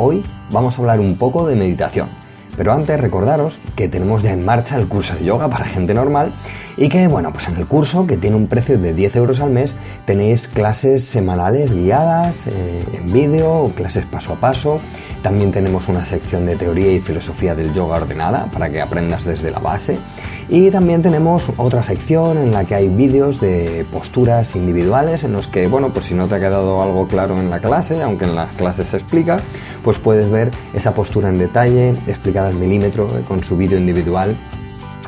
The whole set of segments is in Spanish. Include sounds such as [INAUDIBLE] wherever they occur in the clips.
Hoy vamos a hablar un poco de meditación. Pero antes recordaros que tenemos ya en marcha el curso de yoga para gente normal y que, bueno, pues en el curso, que tiene un precio de 10 euros al mes, tenéis clases semanales guiadas eh, en vídeo, clases paso a paso. También tenemos una sección de teoría y filosofía del yoga ordenada para que aprendas desde la base. Y también tenemos otra sección en la que hay vídeos de posturas individuales en los que, bueno, pues si no te ha quedado algo claro en la clase, aunque en las clases se explica, pues puedes ver esa postura en detalle, explicada al milímetro, eh, con su vídeo individual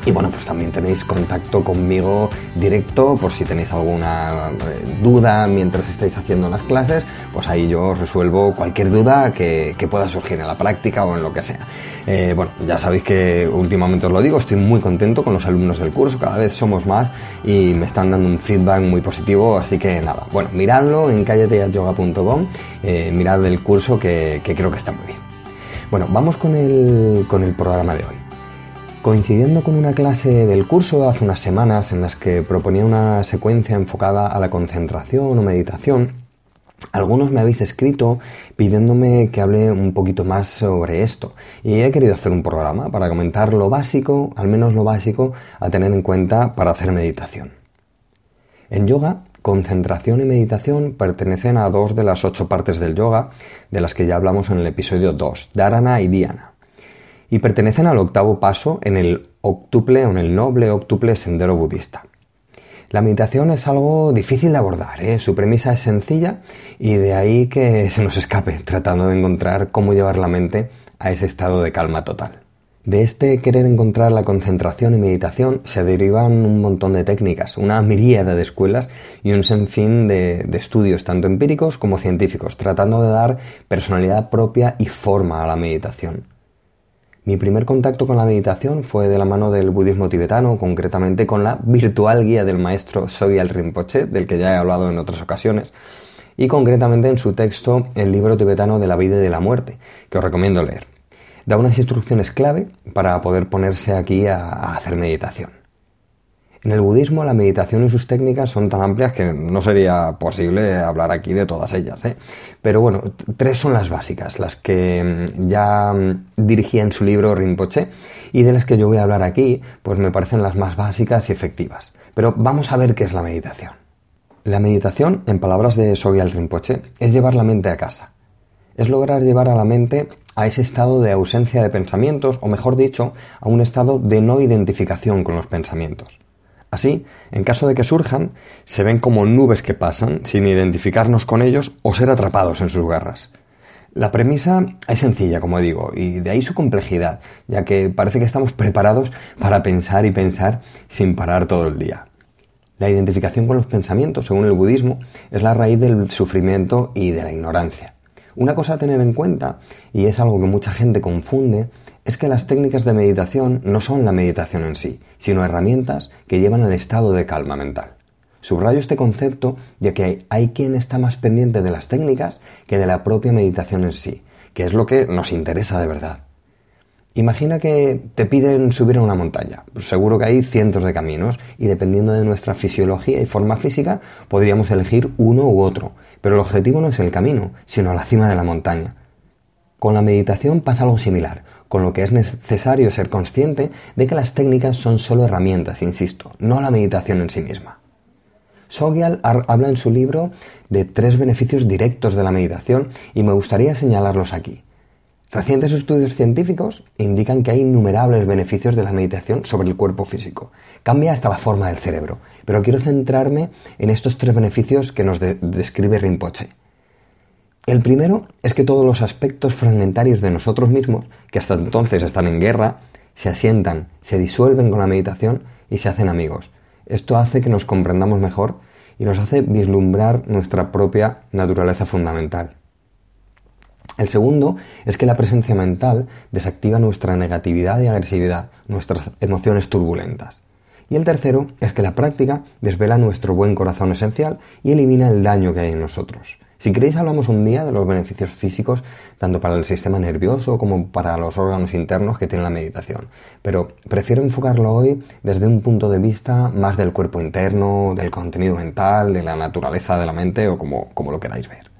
y bueno, pues también tenéis contacto conmigo directo por si tenéis alguna eh, duda mientras estáis haciendo las clases, pues ahí yo resuelvo cualquier duda que, pueda surgir en la práctica o en lo que sea. Eh, bueno, ya sabéis que últimamente os lo digo, estoy muy contento con los alumnos del curso, cada vez somos más y me están dando un feedback muy positivo, así que nada, bueno, miradlo en callateyoga.com, eh, mirad el curso que, creo que está muy bien. Bueno, vamos con el, con el programa de hoy. Coincidiendo con una clase del curso hace unas semanas en las que proponía una secuencia enfocada a la concentración o meditación, algunos me habéis escrito pidiéndome que hable un poquito más sobre esto y he querido hacer un programa para comentar lo básico, al menos lo básico, a tener en cuenta para hacer meditación. En yoga, concentración y meditación pertenecen a dos de las ocho partes del yoga de las que ya hablamos en el episodio 2, Dharana y Dhyana y pertenecen al octavo paso en el octuple o en el noble octuple sendero budista. La meditación es algo difícil de abordar, ¿eh? su premisa es sencilla y de ahí que se nos escape [LAUGHS] tratando de encontrar cómo llevar la mente a ese estado de calma total. De este querer encontrar la concentración y meditación se derivan un montón de técnicas, una miríada de escuelas y un sinfín de, de, estudios, tanto empíricos como científicos, tratando de dar personalidad propia y forma a la meditación. Mi primer contacto con la meditación fue de la mano del budismo tibetano, concretamente con la virtual guía del maestro Sogyal Rinpoche, del que ya he hablado en otras ocasiones, y concretamente en su texto El libro tibetano de la vida y de la muerte, que os recomiendo leer. Da unas instrucciones clave para poder ponerse aquí a hacer meditación. En el budismo la meditación y sus técnicas son tan amplias que no sería posible hablar aquí de todas ellas. ¿eh? Pero bueno, tres son las básicas, las que mm, ya mm, dirigía en su libro Rinpoche y de las que yo voy a hablar aquí, pues me parecen las más básicas y efectivas. Pero vamos a ver qué es la meditación. La meditación, en palabras de Sogyal Rinpoche, es llevar la mente a casa. Es lograr llevar a la mente a ese estado de ausencia de pensamientos, o mejor dicho, a un estado de no identificación con los pensamientos. Así, en caso de que surjan, se ven como nubes que pasan sin identificarnos con ellos o ser atrapados en sus garras. La premisa es sencilla, como digo, y de ahí su complejidad, ya que parece que estamos preparados para pensar y pensar sin parar todo el día. La identificación con los pensamientos, según el budismo, es la raíz del sufrimiento y de la ignorancia. Una cosa a tener en cuenta, y es algo que mucha gente confunde, es que las técnicas de meditación no son la meditación en sí, sino herramientas que llevan al estado de calma mental. Subrayo este concepto ya que hay quien está más pendiente de las técnicas que de la propia meditación en sí, que es lo que nos interesa de verdad. Imagina que te piden subir a una montaña. Pues seguro que hay cientos de caminos y dependiendo de nuestra fisiología y forma física podríamos elegir uno u otro, pero el objetivo no es el camino, sino la cima de la montaña. Con la meditación pasa algo similar con lo que es necesario ser consciente de que las técnicas son solo herramientas, insisto, no la meditación en sí misma. Sogyal habla en su libro de tres beneficios directos de la meditación y me gustaría señalarlos aquí. Recientes estudios científicos indican que hay innumerables beneficios de la meditación sobre el cuerpo físico. Cambia hasta la forma del cerebro, pero quiero centrarme en estos tres beneficios que nos describe Rinpoche. El primero es que todos los aspectos fragmentarios de nosotros mismos, que hasta entonces están en guerra, se asientan, se disuelven con la meditación y se hacen amigos. Esto hace que nos comprendamos mejor y nos hace vislumbrar nuestra propia naturaleza fundamental. El segundo es que la presencia mental desactiva nuestra negatividad y agresividad, nuestras emociones turbulentas. Y el tercero es que la práctica desvela nuestro buen corazón esencial y elimina el daño que hay en nosotros. Si queréis hablamos un día de los beneficios físicos tanto para el sistema nervioso como para los órganos internos que tiene la meditación. Pero prefiero enfocarlo hoy desde un punto de vista más del cuerpo interno, del contenido mental, de la naturaleza de la mente o como, como lo queráis ver.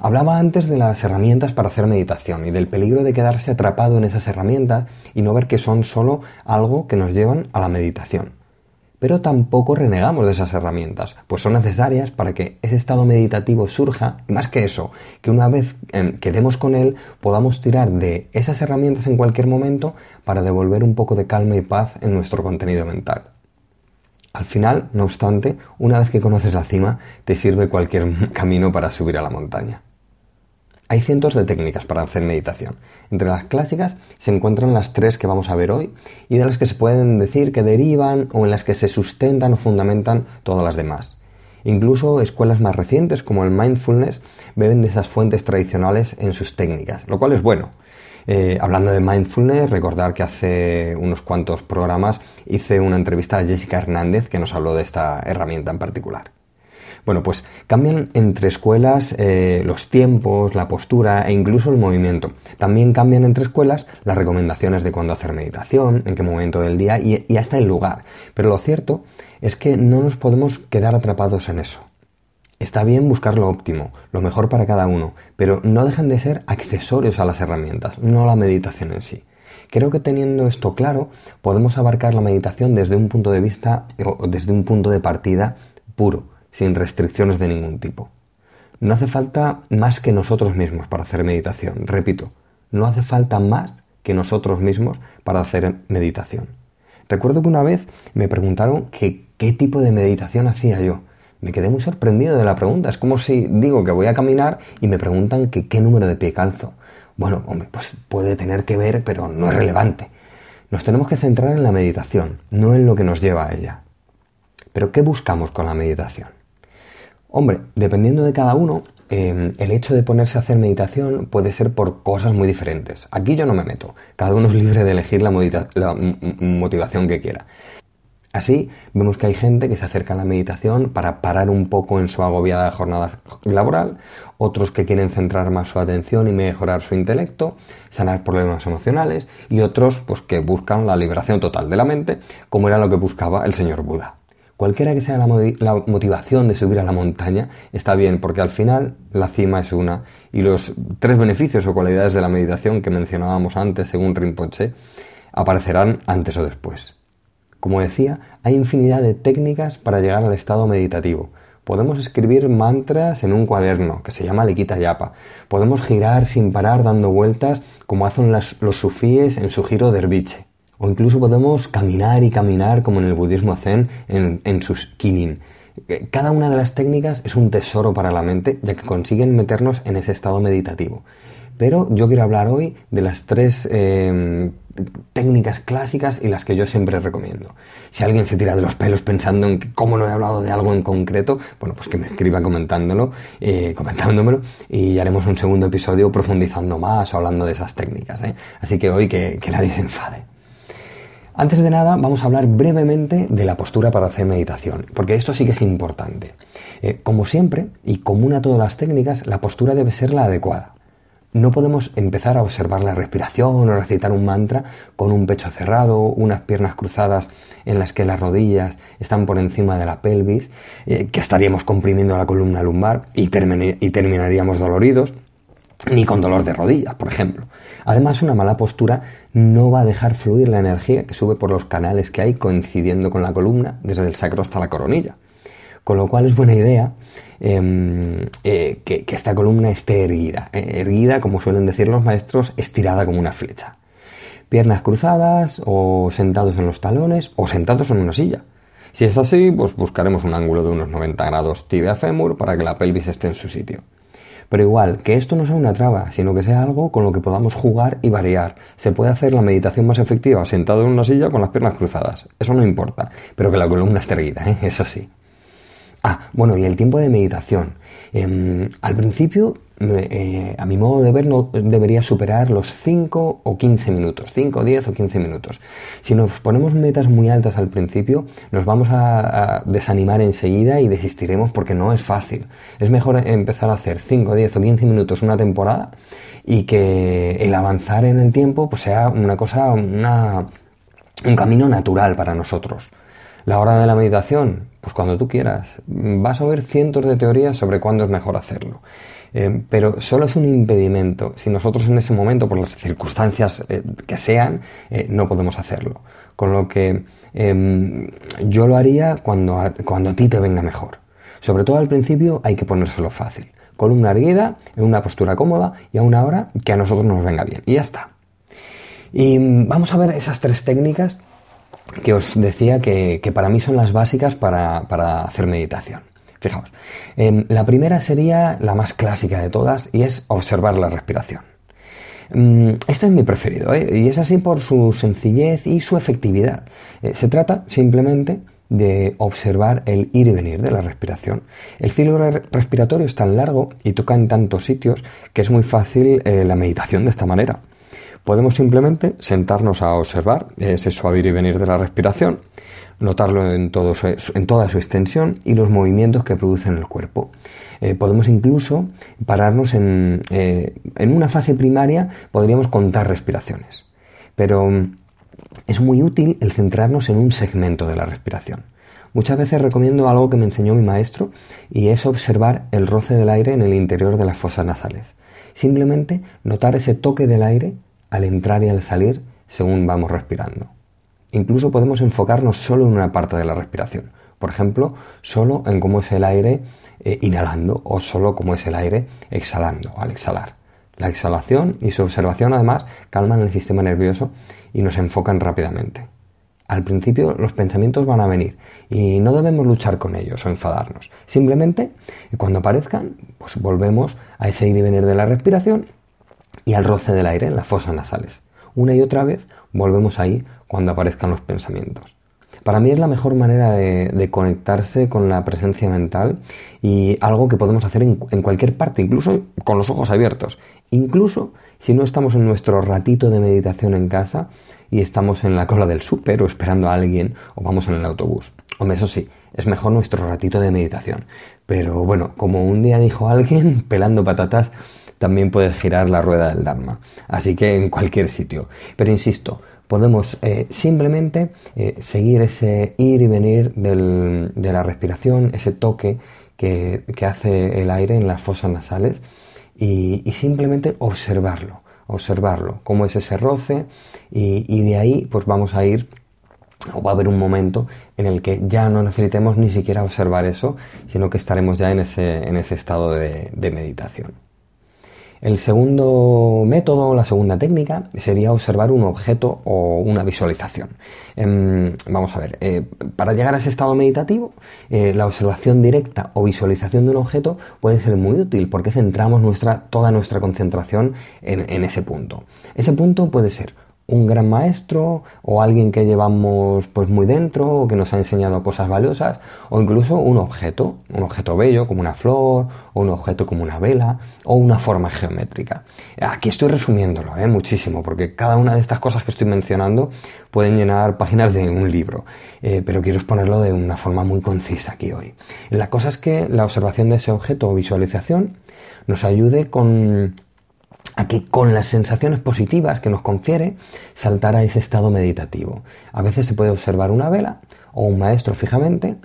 Hablaba antes de las herramientas para hacer meditación y del peligro de quedarse atrapado en esas herramientas y no ver que son solo algo que nos llevan a la meditación. Pero tampoco renegamos de esas herramientas, pues son necesarias para que ese estado meditativo surja y más que eso, que una vez eh, quedemos con él podamos tirar de esas herramientas en cualquier momento para devolver un poco de calma y paz en nuestro contenido mental. Al final, no obstante, una vez que conoces la cima, te sirve cualquier [LAUGHS] camino para subir a la montaña. Hay cientos de técnicas para hacer meditación. Entre las clásicas se encuentran las tres que vamos a ver hoy y de las que se pueden decir que derivan o en las que se sustentan o fundamentan todas las demás. Incluso escuelas más recientes como el mindfulness beben de esas fuentes tradicionales en sus técnicas, lo cual es bueno. Eh, hablando de mindfulness, recordar que hace unos cuantos programas hice una entrevista a Jessica Hernández que nos habló de esta herramienta en particular. Bueno, pues cambian entre escuelas eh, los tiempos, la postura e incluso el movimiento. También cambian entre escuelas las recomendaciones de cuándo hacer meditación, en qué momento del día y, hasta el lugar. Pero lo cierto es que no nos podemos quedar atrapados en eso. Está bien buscar lo óptimo, lo mejor para cada uno, pero no dejan de ser accesorios a las herramientas, no la meditación en sí. Creo que teniendo esto claro, podemos abarcar la meditación desde un punto de vista o desde un punto de partida puro, sin restricciones de ningún tipo. No hace falta más que nosotros mismos para hacer meditación. Repito, no hace falta más que nosotros mismos para hacer meditación. Recuerdo que una vez me preguntaron qué tipo de meditación hacía yo. Me quedé muy sorprendido de la pregunta. Es como si digo que voy a caminar y me preguntan qué número de pie calzo. Bueno, hombre, pues puede tener que ver, pero no es relevante. Nos tenemos que centrar en la meditación, no en lo que nos lleva a ella. Pero ¿qué buscamos con la meditación? Hombre, dependiendo de cada uno, em, el hecho de ponerse a hacer meditación puede ser por cosas muy diferentes. Aquí yo no me meto, cada uno es libre de elegir la, motivación que quiera. Así, vemos que hay gente que se acerca a la meditación para parar un poco en su agobiada jornada laboral, otros que quieren centrar más su atención y mejorar su intelecto, sanar problemas emocionales, y otros pues que buscan la liberación total de la mente, como era lo que buscaba el señor Buda. Cualquiera que sea la, motivación de subir a la montaña está bien, porque al final la cima es una y los tres beneficios o cualidades de la meditación que mencionábamos antes, según Rinpoche, aparecerán antes o después. Como decía, hay infinidad de técnicas para llegar al estado meditativo. Podemos escribir mantras en un cuaderno que se llama Likita Yapa. Podemos girar sin parar dando vueltas como hacen los sufíes en su giro derviche. O incluso podemos caminar y caminar como en el budismo zen en, sus kinin. Eh, cada una de las técnicas es un tesoro para la mente ya que consiguen meternos en ese estado meditativo. Pero yo quiero hablar hoy de las tres eh, técnicas clásicas y las que yo siempre recomiendo. Si alguien se tira de los pelos pensando en cómo no he hablado de algo en concreto, bueno, pues que me escriba comentándolo, eh, comentándomelo y haremos un segundo episodio profundizando más o hablando de esas técnicas. Así que hoy que nadie se enfade. Antes de nada, vamos a hablar brevemente de la postura para hacer meditación, porque esto sí que es importante. Eh, como siempre, y común a todas las técnicas, la postura debe ser la adecuada. No podemos empezar a observar la respiración o recitar un mantra con un pecho cerrado, unas piernas cruzadas en las que las rodillas están por encima de la pelvis, eh, que estaríamos comprimiendo la columna lumbar y terminaríamos doloridos ni con dolor de rodillas, por ejemplo. Además, una mala postura no va a dejar fluir la energía que sube por los canales que hay coincidiendo con la columna, desde el sacro hasta la coronilla. Con lo cual es buena idea em, eh, que, esta columna esté erguida. Eh, erguida, como suelen decir los maestros, estirada como una flecha. Piernas cruzadas o sentados en los talones o sentados en una silla. Si es así, pues buscaremos un ángulo de unos 90 grados tibia fémur para que la pelvis esté en su sitio. Pero igual, que esto no sea una traba, sino que sea algo con lo que podamos jugar y variar. Se puede hacer la meditación más efectiva sentado en una silla con las piernas cruzadas. Eso no importa, pero que la columna esté erguida, ¿eh? eso sí. Ah, bueno, y el tiempo de meditación. Em, al principio, eh, a mi modo de ver, no debería superar los 5 o 15 minutos, 5, 10 o 15 minutos. Si nos ponemos metas muy altas al principio, nos vamos a, desanimar enseguida y desistiremos porque no es fácil. Es mejor empezar a hacer 5, 10 o 15 minutos una temporada y que el avanzar en el tiempo pues, sea una cosa, una, un camino natural para nosotros. La hora de la meditación, pues cuando tú quieras. Vas a ver cientos de teorías sobre cuándo es mejor hacerlo. Eh, pero solo es un impedimento si nosotros en ese momento, por las circunstancias eh, que sean, eh, no podemos hacerlo. Con lo que em, yo lo haría cuando cuando a ti te venga mejor. Sobre todo al principio hay que ponérselo fácil. Columna erguida, en una postura cómoda y a una hora que a nosotros nos venga bien. Y ya está. Y mm, vamos a ver esas tres técnicas que os decía que, para mí son las básicas para, hacer meditación. Fijaos, em, la primera sería la más clásica de todas y es observar la respiración. Este es mi preferido ¿eh? y es así por su sencillez y su efectividad. Eh, se trata simplemente de observar el ir y venir de la respiración. El ciclo respiratorio es tan largo y toca en tantos sitios que es muy fácil eh, la meditación de esta manera. Podemos simplemente sentarnos a observar ese suave ir y venir de la respiración, notarlo en toda su extensión y los movimientos que produce en el cuerpo. Eh, podemos incluso pararnos en, eh, en una fase primaria, podríamos contar respiraciones. Pero mm, es muy útil el centrarnos en un segmento de la respiración. Muchas veces recomiendo algo que me enseñó mi maestro y es observar el roce del aire en el interior de las fosas nasales. Simplemente notar ese toque del aire al entrar y al salir según vamos respirando. Incluso podemos enfocarnos solo en una parte de la respiración, por ejemplo, solo en cómo es el aire eh, inhalando o solo cómo es el aire exhalando al exhalar. La exhalación y su observación además calman el sistema nervioso y nos enfocan rápidamente. Al principio los pensamientos van a venir y no debemos luchar con ellos o enfadarnos. Simplemente cuando aparezcan, pues volvemos a ese ir y venir de la respiración y al roce del aire en las fosas nasales. Una y otra vez volvemos ahí cuando aparezcan los pensamientos. Para mí es la mejor manera de, conectarse con la presencia mental y algo que podemos hacer en, cualquier parte, incluso con los ojos abiertos. Incluso si no estamos en nuestro ratito de meditación en casa y estamos en la cola del súper o esperando a alguien o vamos en el autobús. Hombre, eso sí, es mejor nuestro ratito de meditación. Pero bueno, como un día dijo alguien, [LAUGHS] pelando patatas, también puedes girar la rueda del Dharma. Así que en cualquier sitio. Pero insisto, podemos eh, simplemente eh, seguir ese ir y venir de la respiración, ese toque que, hace el aire en las fosas nasales y, simplemente observarlo, observarlo, cómo es ese roce y, de ahí pues vamos a ir o va a haber un momento en el que ya no necesitemos ni siquiera observar eso, sino que estaremos ya en ese, en ese estado de meditación. El segundo método, la segunda técnica, sería observar un objeto o una visualización. Em, vamos a ver, eh, para llegar a ese estado meditativo, eh, la observación directa o visualización de un objeto puede ser muy útil porque centramos nuestra, toda nuestra concentración en ese punto. Ese punto puede ser un gran maestro o alguien que llevamos pues muy dentro o que nos ha enseñado cosas valiosas o incluso un objeto, un objeto bello como una flor o un objeto como una vela o una forma geométrica. Aquí estoy resumiéndolo ¿eh? muchísimo porque cada una de estas cosas que estoy mencionando pueden llenar páginas de un libro, eh, pero quiero exponerlo de una forma muy concisa aquí hoy. La cosa es que la observación de ese objeto o visualización nos ayude con a que con las sensaciones positivas que nos confiere saltar a ese estado meditativo. A veces se puede observar una vela o un maestro fijamente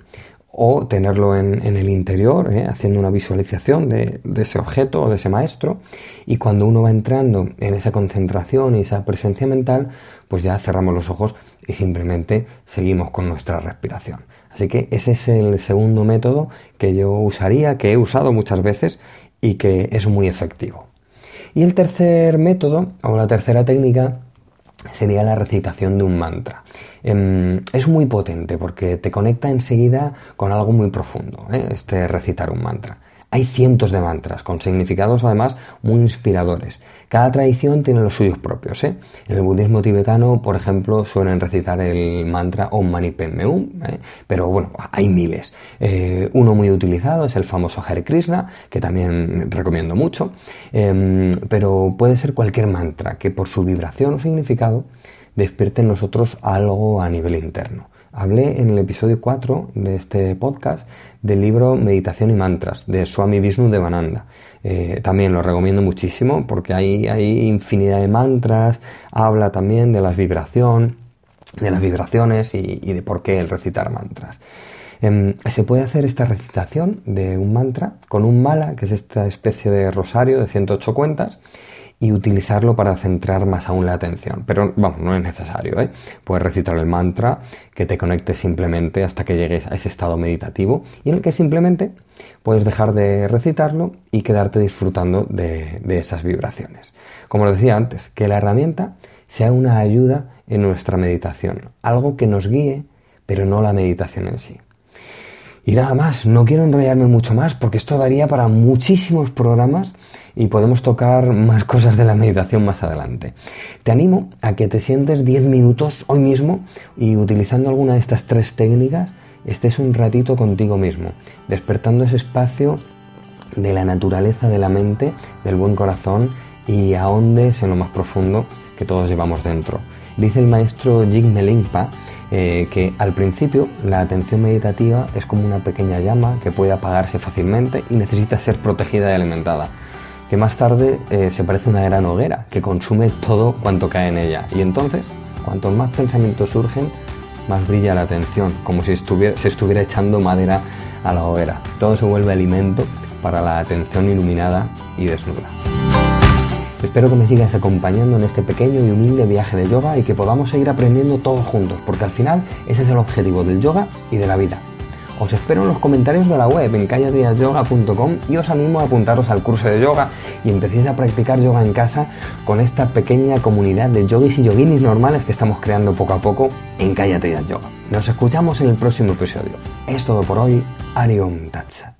o tenerlo en, el interior, ¿eh? haciendo una visualización de, ese objeto o de ese maestro. Y cuando uno va entrando en esa concentración y esa presencia mental, pues ya cerramos los ojos y simplemente seguimos con nuestra respiración. Así que ese es el segundo método que yo usaría, que he usado muchas veces y que es muy efectivo. Y el tercer método, o la tercera técnica, sería la recitación de un mantra. Em, es muy potente porque te conecta enseguida con algo muy profundo, ¿eh? este recitar un mantra. Hay cientos de mantras, con significados además muy inspiradores. Cada tradición tiene los suyos propios. ¿eh? En el budismo tibetano, por ejemplo, suelen recitar el mantra Om Mani Padme Hum, ¿eh? pero bueno, hay miles. Eh, uno muy utilizado es el famoso Hare Krishna, que también recomiendo mucho, em, pero puede ser cualquier mantra que por su vibración o significado despierte en nosotros algo a nivel interno. Hablé en el episodio 4 de este podcast del libro Meditación y Mantras de Swami Vishnu Devananda. Eh, también lo recomiendo muchísimo porque hay, hay infinidad de mantras, habla también de las vibración, de las vibraciones y, de por qué el recitar mantras. Em, se puede hacer esta recitación de un mantra con un mala, que es esta especie de rosario de 108 cuentas, y utilizarlo para centrar más aún la atención. Pero vamos, no es necesario, ¿eh? Puedes recitar el mantra que te conecte simplemente hasta que llegues a ese estado meditativo y en el que simplemente puedes dejar de recitarlo y quedarte disfrutando de, de esas vibraciones. Como lo decía antes, que la herramienta sea una ayuda en nuestra meditación, algo que nos guíe, pero no la meditación en sí. Y nada más, no quiero enrollarme mucho más porque esto daría para muchísimos programas y podemos tocar más cosas de la meditación más adelante. Te animo a que te sientes 10 minutos hoy mismo y utilizando alguna de estas tres técnicas estés un ratito contigo mismo, despertando ese espacio de la naturaleza de la mente, del buen corazón y ahondes en lo más profundo que todos llevamos dentro. Dice el maestro Jig Melimpa eh, que al principio la atención meditativa es como una pequeña llama que puede apagarse fácilmente y necesita ser protegida y alimentada que más tarde eh, se parece a una gran hoguera que consume todo cuanto cae en ella. Y entonces, cuantos más pensamientos surgen, más brilla la atención, como si estuviera, se estuviera echando madera a la hoguera. Todo se vuelve alimento para la atención iluminada y desnuda. Espero que me sigas acompañando en este pequeño y humilde viaje de yoga y que podamos seguir aprendiendo todos juntos, porque al final ese es el objetivo del yoga y de la vida, os espero en los comentarios de la web en calladiasyoga.com y os animo a apuntaros al curso de yoga y empecéis a practicar yoga en casa con esta pequeña comunidad de yogis y yoginis normales que estamos creando poco a poco en Cállate Yoga. Nos escuchamos en el próximo episodio. Es todo por hoy. Ariom Tatsat.